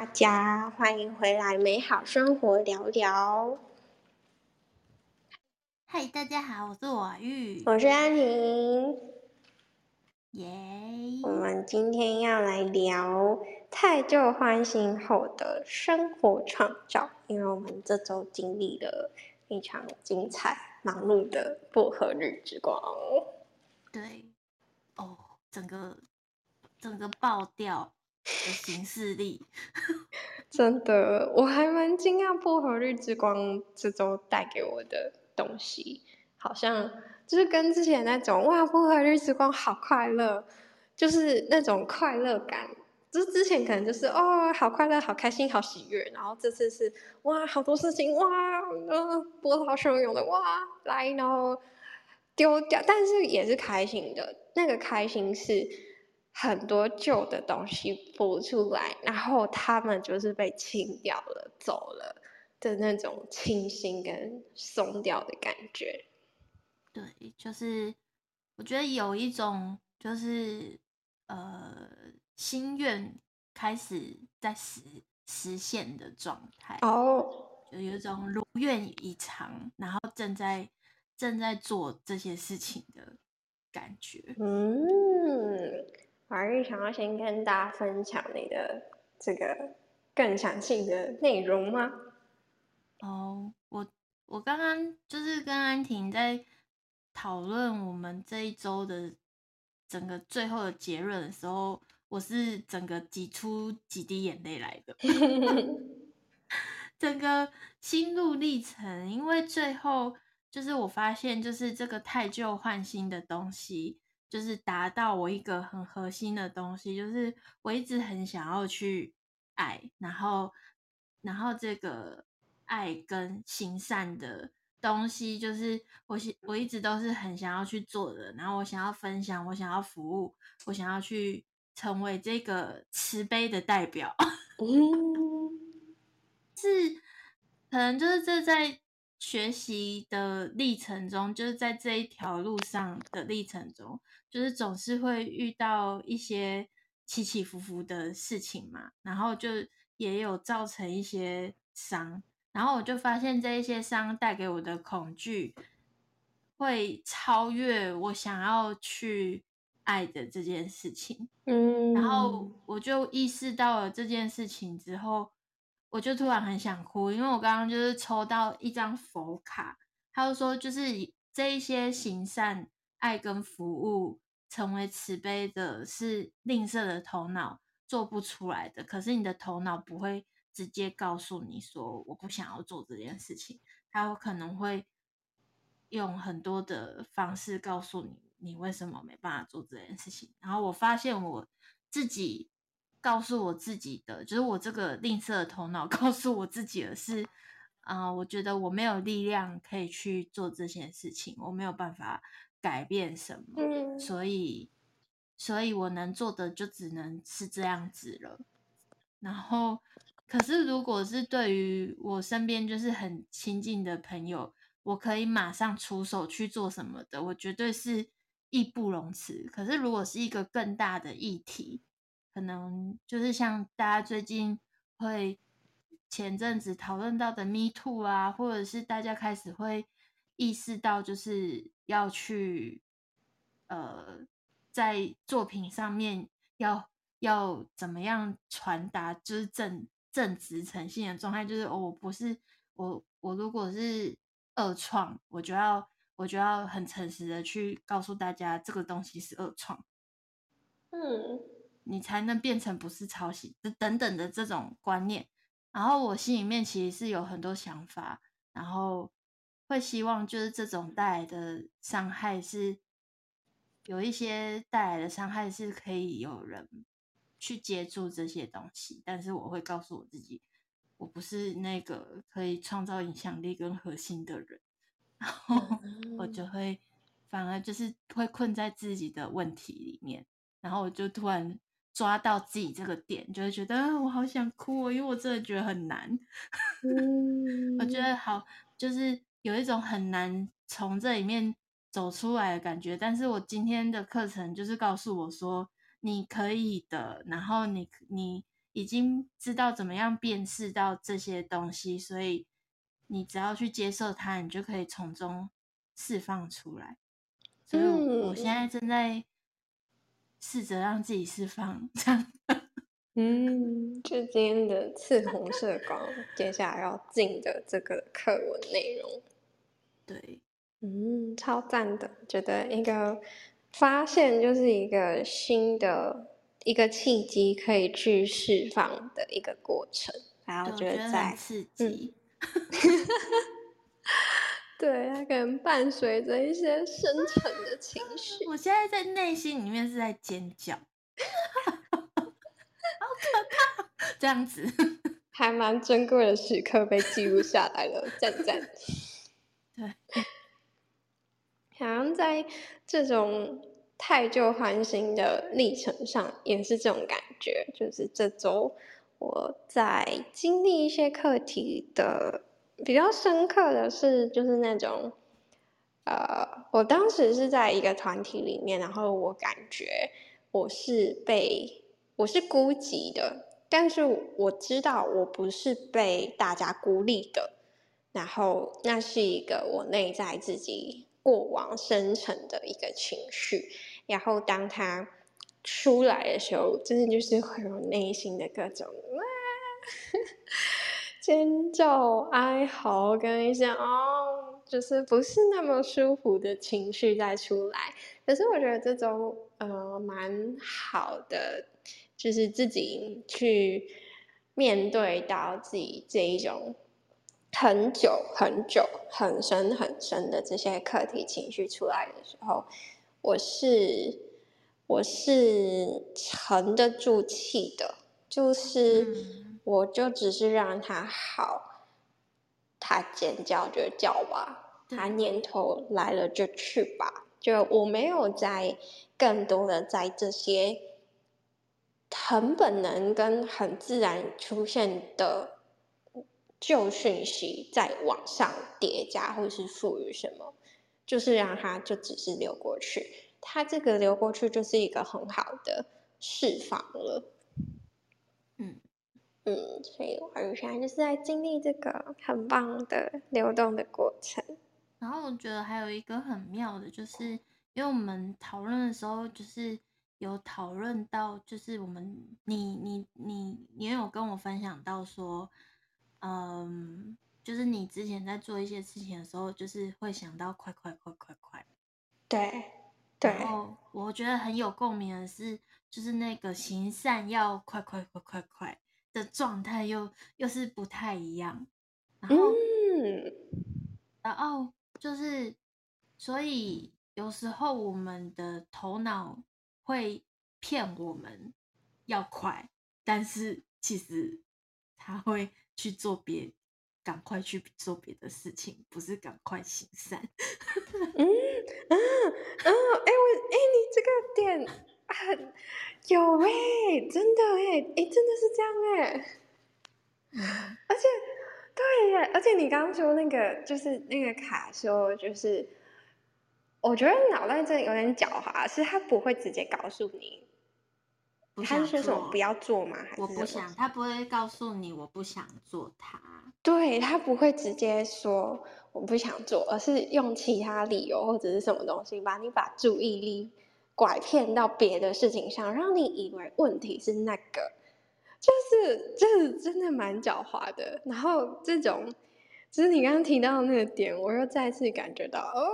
大家，欢迎回来，美好生活聊聊。嗨，大家好，我是瓦玉，我是安婷，耶。我们今天要来聊太旧换新后的生活创造，因为我们这周经历了非常精彩、忙碌的薄荷绿之光。对，哦，整个整个爆掉的行事历，真的，我还蛮惊讶薄荷绿之光这周带给我的。东西好像就是跟之前那种哇，薄荷绿之光好快乐，就是那种快乐感。就是之前可能就是哦，好快乐，好开心，好喜悦。然后这次是哇，好多事情哇，呃，波涛汹涌的哇来，然后丢掉，但是也是开心的。那个开心是很多旧的东西浮出来，然后他们就是被清掉了，走了。的那种清新跟松掉的感觉，对，就是我觉得有一种就是呃心愿开始在实实现的状态哦，就有一种如愿以偿，然后正在正在做这些事情的感觉。嗯，我还是想要先跟大家分享你的这个更详细的内容吗？哦，我我刚刚就是跟安婷在讨论我们这一周的整个最后的结论的时候，我是整个挤出几滴眼泪来的，整个心路历程，因为最后就是我发现，就是这个太旧换新的东西，就是达到我一个很核心的东西，就是我一直很想要去爱，然后然后这个。爱跟行善的东西，就是我我一直都是很想要去做的。然后我想要分享，我想要服务，我想要去成为这个慈悲的代表。嗯，是可能就是这在学习的历程中，就是在这一条路上的历程中，就是总是会遇到一些起起伏伏的事情嘛。然后就也有造成一些伤。然后我就发现这一些伤带给我的恐惧，会超越我想要去爱的这件事情。嗯，然后我就意识到了这件事情之后，我就突然很想哭，因为我刚刚就是抽到一张佛卡，他就说就是这一些行善、爱跟服务，成为慈悲的，是吝啬的头脑做不出来的。可是你的头脑不会。直接告诉你说我不想要做这件事情，他有可能会用很多的方式告诉你你为什么没办法做这件事情。然后我发现我自己告诉我自己的，就是我这个吝啬的头脑 告诉我自己的是，啊、呃，我觉得我没有力量可以去做这件事情，我没有办法改变什么，所以，所以我能做的就只能是这样子了。然后。可是，如果是对于我身边就是很亲近的朋友，我可以马上出手去做什么的，我绝对是义不容辞。可是，如果是一个更大的议题，可能就是像大家最近会前阵子讨论到的 Me Too 啊，或者是大家开始会意识到，就是要去呃，在作品上面要要怎么样传达，就是正。正直诚信的状态，就是，我不是我，我如果是二创，我就要我就要很诚实的去告诉大家，这个东西是二创，嗯，你才能变成不是抄袭，等等的这种观念。然后我心里面其实是有很多想法，然后会希望就是这种带来的伤害是有一些带来的伤害是可以有人。去接触这些东西，但是我会告诉我自己，我不是那个可以创造影响力跟核心的人，然后我就会反而就是会困在自己的问题里面，然后我就突然抓到自己这个点，就会觉得啊，我好想哭哦，因为我真的觉得很难，我觉得好就是有一种很难从这里面走出来的感觉，但是我今天的课程就是告诉我说。你可以的，然后你你已经知道怎么样辨识到这些东西，所以你只要去接受它，你就可以从中释放出来。所以我现在正在试着让自己释放这样。嗯，就今天的赤红色光，接下来要进的这个课文内容。对，嗯，超赞的，觉得一个发现就是一个新的一个契机，可以去释放的一个过程。然后觉得在刺激，嗯、对，它可能伴随着一些深沉的情绪。我现在在内心里面是在尖叫。好可怕这样子，还蛮珍贵的时刻被记录下来了，赞赞。对，好像在这种太旧换新的历程上，也是这种感觉。就是这周我在经历一些课题的比较深刻的是，就是那种，呃，我当时是在一个团体里面，然后我感觉我是被我是孤寂的。但是我知道我不是被大家孤立的，然后那是一个我内在自己过往生成的一个情绪，然后当它出来的时候，真的就是会有内心的各种哇，尖叫、哀嚎跟一些哦，就是不是那么舒服的情绪再出来。可是我觉得这种呃蛮好的。就是自己去面对到自己这一种很久很久很深很深的这些课题情绪出来的时候，我是我是沉得住气的，就是我就只是让他好，他尖叫就叫吧，他念头来了就去吧，就我没有在更多的在这些。很本能跟很自然出现的旧讯息，在往上叠加，或是赋予什么，就是让它就只是流过去。它这个流过去就是一个很好的释放了。嗯嗯，所以我现在就是在经历这个很棒的流动的过程。然后我觉得还有一个很妙的，就是因为我们讨论的时候，就是。有讨论到，就是我们你你你你有跟我分享到说，嗯，就是你之前在做一些事情的时候，就是会想到快快快快快，对对。然后我觉得很有共鸣的是，就是那个行善要快快快快快的状态，又又是不太一样。然后，嗯，然后就是，所以有时候我们的头脑。会骗我们要快，但是其实他会去做别，赶快去做别的事情，不是赶快行善。嗯嗯嗯，哎我哎你这个点很有哎、欸，真的哎哎真的是这样哎，嗯、而且对耶，而且你刚刚说那个就是那个卡说就是。我觉得脑袋真的有点狡猾，是他不会直接告诉你，他是说什么不要做吗？还是我不想，他不会告诉你我不想做他。对，他不会直接说我不想做，而是用其他理由或者是什么东西把你把注意力拐骗到别的事情上，让你以为问题是那个，就是就是真的蛮狡猾的。然后这种。只是你刚刚提到的那个点，我又再次感觉到，哦，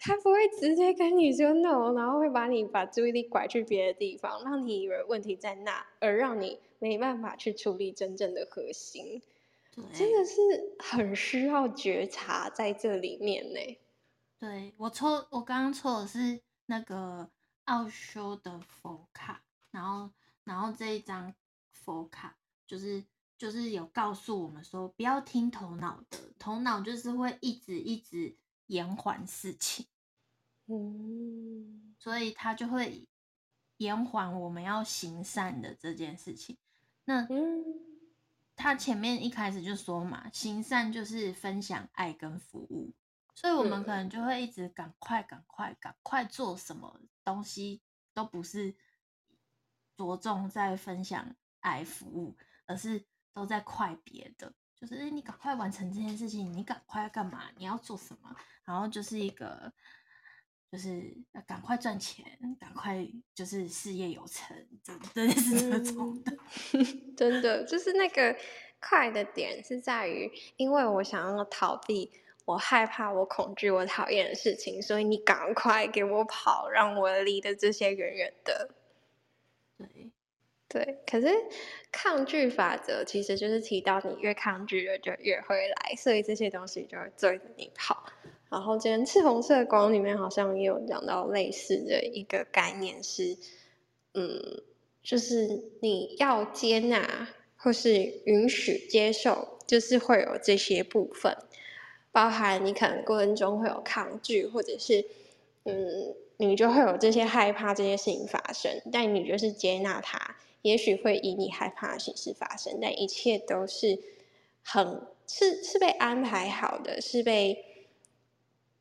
他不会直接跟你说 no，然后会把你把注意力拐去别的地方，让你以为问题在那，而让你没办法去处理真正的核心。真的是很需要觉察在这里面呢。对，我抽，我刚刚抽的是那个奥修的佛卡，然后，然后这一张佛卡就是。就是有告诉我们说，不要听头脑的，头脑就是会一直一直延缓事情，嗯，所以他就会延缓我们要行善的这件事情。那他前面一开始就说嘛，行善就是分享爱跟服务，所以我们可能就会一直赶快赶快赶快做什么东西，都不是着重在分享爱服务，而是都在快别的，就是诶你赶快完成这件事情，你赶快要干嘛？你要做什么？然后就是一个，就是要赶快赚钱，赶快就是事业有成，真的是这种的，嗯、真的就是那个快的点是在于，因为我想要逃避。我害怕，我恐惧，我讨厌的事情，所以你赶快给我跑，让我离的这些远远的。对，对。可是抗拒法则其实就是提到，你越抗拒了，就越会来，所以这些东西就会追着你跑。然后今天赤红色光里面好像也有讲到类似的一个概念是，嗯，就是你要接纳或是允许接受，就是会有这些部分。包含你可能过程中会有抗拒，或者是，嗯，你就会有这些害怕这些事情发生，但你就是接纳它，也许会以你害怕的形式发生，但一切都是很是是被安排好的，是被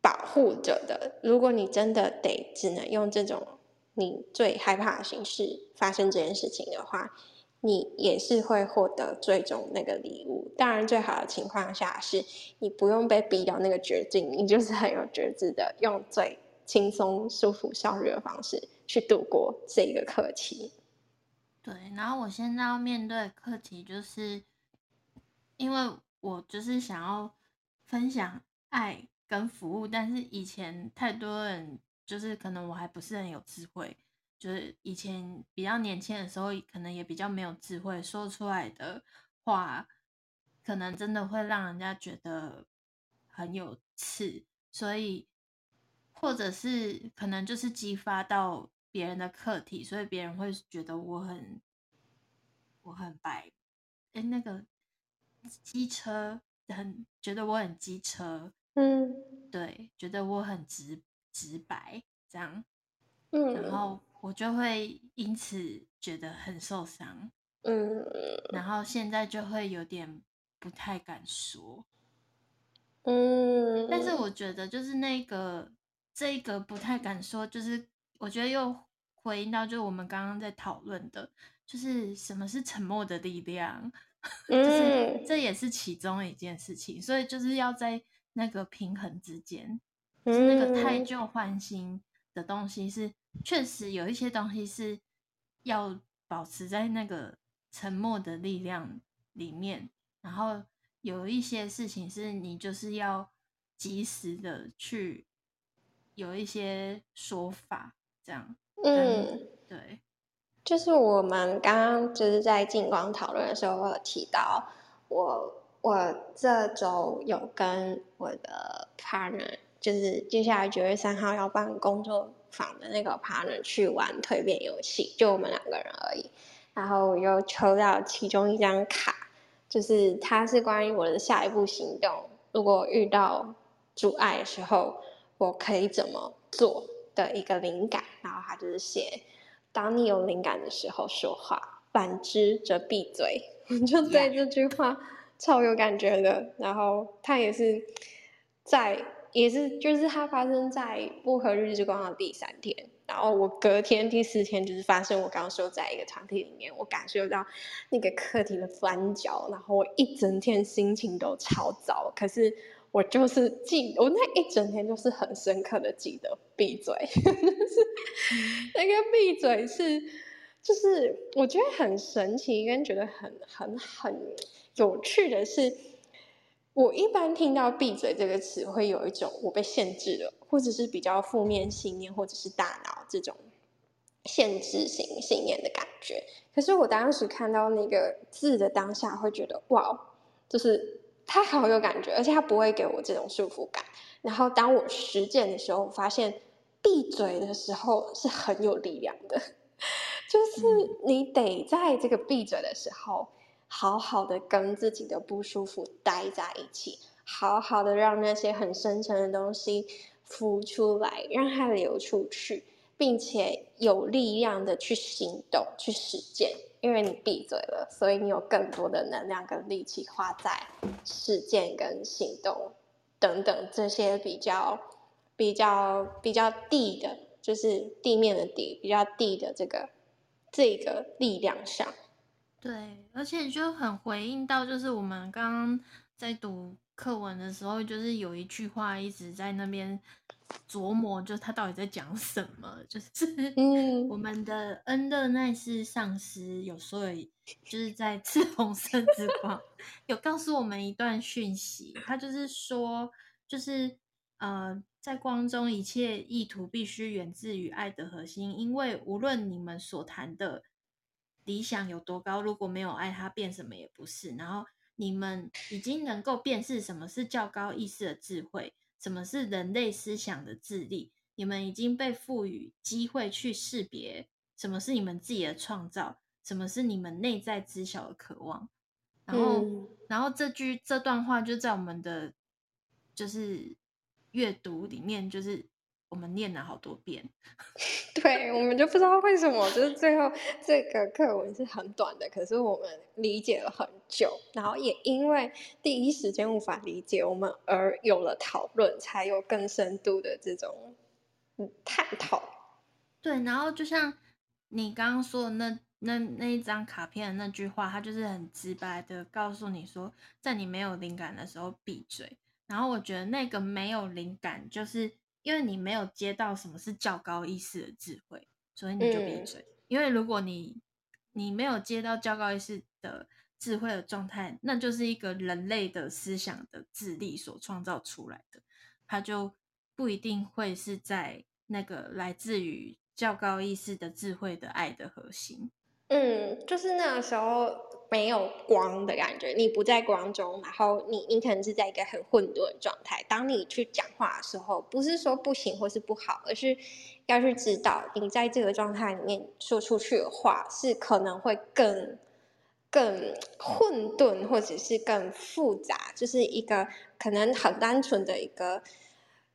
保护着的。如果你真的得只能用这种你最害怕的形式发生这件事情的话。你也是会获得最终那个礼物。当然，最好的情况下是你不用被逼到那个绝境，你就是很有觉知的，用最轻松、舒服、效率的方式去度过这个课题。对，然后我现在要面对课题，就是因为我就是想要分享爱跟服务，但是以前太多人就是可能我还不是很有智慧。就是以前比较年轻的时候，可能也比较没有智慧，说出来的话，可能真的会让人家觉得很有刺，所以或者是可能就是激发到别人的课题，所以别人会觉得我很我很白，哎，那个机车很觉得我很机车，嗯，对，觉得我很直直白这样，嗯，然。后。我就会因此觉得很受伤，嗯，然后现在就会有点不太敢说，嗯，但是我觉得就是那个这个不太敢说，就是我觉得又回应到就是我们刚刚在讨论的，就是什么是沉默的力量，就是。这也是其中一件事情，所以就是要在那个平衡之间，就是那个太旧换新的东西是。确实有一些东西是要保持在那个沉默的力量里面，然后有一些事情是你就是要及时的去有一些说法，这样。嗯，对，就是我们刚刚就是在进光讨论的时候，我有提到我我这周有跟我的 partner，就是接下来九月三号要办工作。坊的那个 partner 去玩蜕变游戏，就我们两个人而已。然后我又抽到其中一张卡，就是它是关于我的下一步行动。如果遇到阻碍的时候，我可以怎么做的一个灵感。然后它就是写：当你有灵感的时候说话，反之则闭嘴。我 就对这句话超有感觉的。然后它也是在。也是，就是它发生在不合日之光的第三天，然后我隔天第四天就是发生我刚刚说在一个团体里面，我感受到那个课题的翻搅，然后我一整天心情都超糟，可是我就是记，我那一整天就是很深刻的记得闭嘴，那个闭嘴是，就是我觉得很神奇，跟觉得很很很有趣的是。我一般听到“闭嘴”这个词，会有一种我被限制了，或者是比较负面信念，或者是大脑这种限制性信念的感觉。可是我当时看到那个字的当下，会觉得哇，就是它好有感觉，而且它不会给我这种束缚感。然后当我实践的时候，我发现闭嘴的时候是很有力量的，就是你得在这个闭嘴的时候。好好的跟自己的不舒服待在一起，好好的让那些很深沉的东西浮出来，让它流出去，并且有力量的去行动、去实践。因为你闭嘴了，所以你有更多的能量跟力气花在实践跟行动等等这些比较、比较、比较地的，就是地面的地比较地的这个这个力量上。对，而且就很回应到，就是我们刚刚在读课文的时候，就是有一句话一直在那边琢磨，就他到底在讲什么？就是 我们的恩德奈斯上师有说，就是在赤 红色之光有告诉我们一段讯息，他就是说，就是呃，在光中一切意图必须源自于爱的核心，因为无论你们所谈的。理想有多高？如果没有爱，它变什么也不是。然后你们已经能够辨识什么是较高意识的智慧，什么是人类思想的智力。你们已经被赋予机会去识别什么是你们自己的创造，什么是你们内在知晓的渴望。然后，嗯、然后这句这段话就在我们的就是阅读里面，就是。我们念了好多遍，对，我们就不知道为什么，就是最后这个课文是很短的，可是我们理解了很久，然后也因为第一时间无法理解我们而有了讨论，才有更深度的这种探讨。对，然后就像你刚刚说的那那那一张卡片的那句话，它就是很直白的告诉你说，在你没有灵感的时候闭嘴。然后我觉得那个没有灵感就是。因为你没有接到什么是较高意识的智慧，所以你就闭嘴。嗯、因为如果你你没有接到较高意识的智慧的状态，那就是一个人类的思想的智力所创造出来的，它就不一定会是在那个来自于较高意识的智慧的爱的核心。嗯，就是那个时候。没有光的感觉，你不在光中，然后你你可能是在一个很混沌的状态。当你去讲话的时候，不是说不行或是不好，而是要去知道你在这个状态里面说出去的话是可能会更更混沌，或者是更复杂，就是一个可能很单纯的一个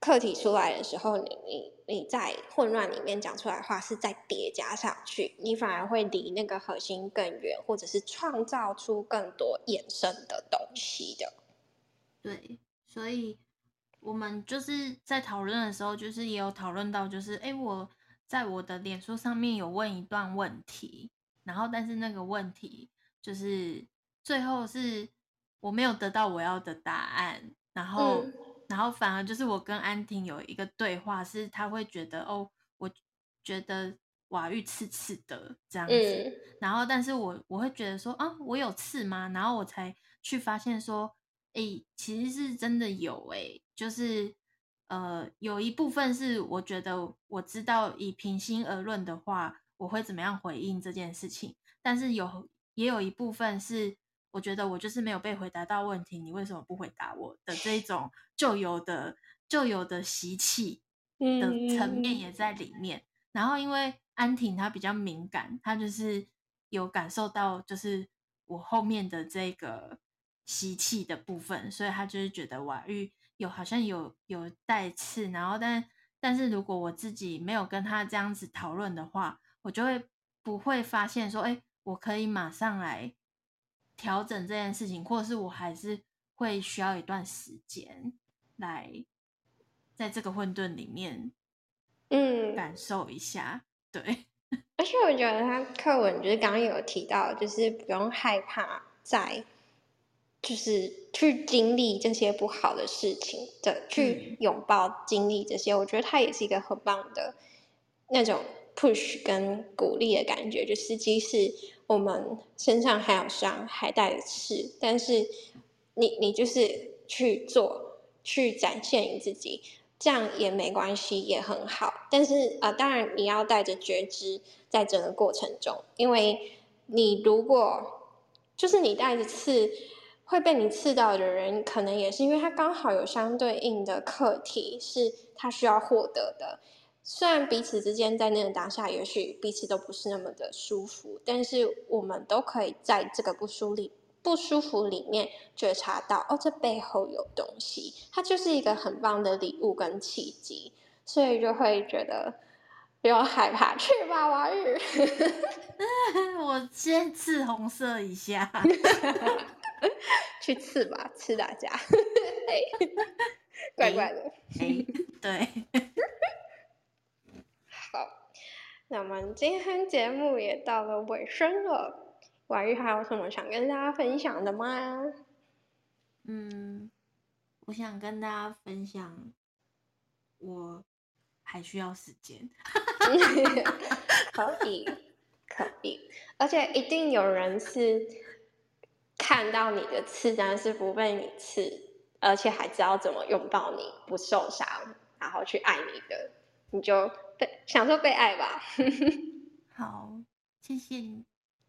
课题出来的时候，你你。你在混乱里面讲出来的话是再叠加上去，你反而会离那个核心更远，或者是创造出更多衍生的东西的。对，所以我们就是在讨论的时候，就是也有讨论到，就是哎，我在我的脸书上面有问一段问题，然后但是那个问题就是最后是我没有得到我要的答案，然后。嗯然后反而就是我跟安婷有一个对话，是她会觉得哦，我觉得瓦玉刺刺的这样子，嗯、然后但是我我会觉得说啊，我有刺吗？然后我才去发现说，哎，其实是真的有哎，就是呃，有一部分是我觉得我知道以平心而论的话，我会怎么样回应这件事情，但是有也有一部分是。我觉得我就是没有被回答到问题，你为什么不回答我的这一种旧有的旧有的习气的层面也在里面。嗯、然后因为安婷她比较敏感，她就是有感受到就是我后面的这个习气的部分，所以她就是觉得瓦玉有好像有有带刺。然后但但是如果我自己没有跟她这样子讨论的话，我就会不会发现说，哎，我可以马上来。调整这件事情，或者是我还是会需要一段时间来在这个混沌里面，嗯，感受一下。嗯、对，而且我觉得他课文就是刚刚有提到，就是不用害怕在，就是去经历这些不好的事情的，去拥抱经历这些。嗯、我觉得他也是一个很棒的那种 push 跟鼓励的感觉，就是即使。我们身上还有伤，还带着刺，但是你你就是去做，去展现你自己，这样也没关系，也很好。但是啊、当然你要带着觉知，在整个过程中，因为你如果就是你带着刺，会被你刺到的人，可能也是因为他刚好有相对应的课题，是他需要获得的。虽然彼此之间在那个当下，也许彼此都不是那么的舒服，但是我们都可以在这个不舒服、不舒服里面觉察到，哦，这背后有东西，它就是一个很棒的礼物跟契机，所以就会觉得不要害怕，去吧，瓦遇。我先刺红色一下，去刺吧，刺大家，怪怪的，欸欸、对。好，那我们今天节目也到了尾声了，婉玉还有什么想跟大家分享的吗？嗯，我想跟大家分享，我还需要时间。可以，可以，而且一定有人是看到你的刺，但是不被你刺，而且还知道怎么拥抱你不受伤，然后去爱你的，你就被享受被爱吧。好，谢谢你，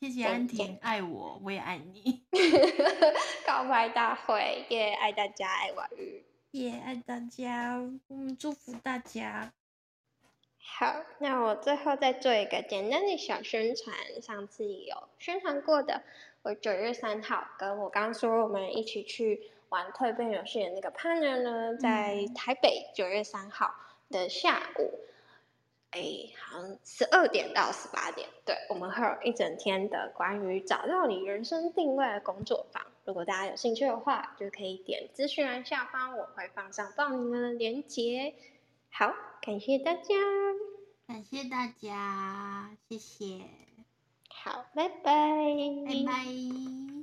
谢谢安婷，爱我，我也爱你。告白大会，耶、yeah！爱大家，爱婉諭，耶！爱大家，嗯，祝福大家。好，那我最后再做一个简单的小宣传。上次有宣传过的，我九月三号跟我刚刚说我们一起去玩蜕变游戏的那个 partner 呢，在台北九月三号的下午，哎、欸，好像十二点到十八点，对，我们会有一整天的关于找到你人生定位的工作坊。如果大家有兴趣的话，就可以点资讯栏下方，我会放上报名的链接。好，感谢大家，感谢大家，谢谢。好，拜拜，拜拜。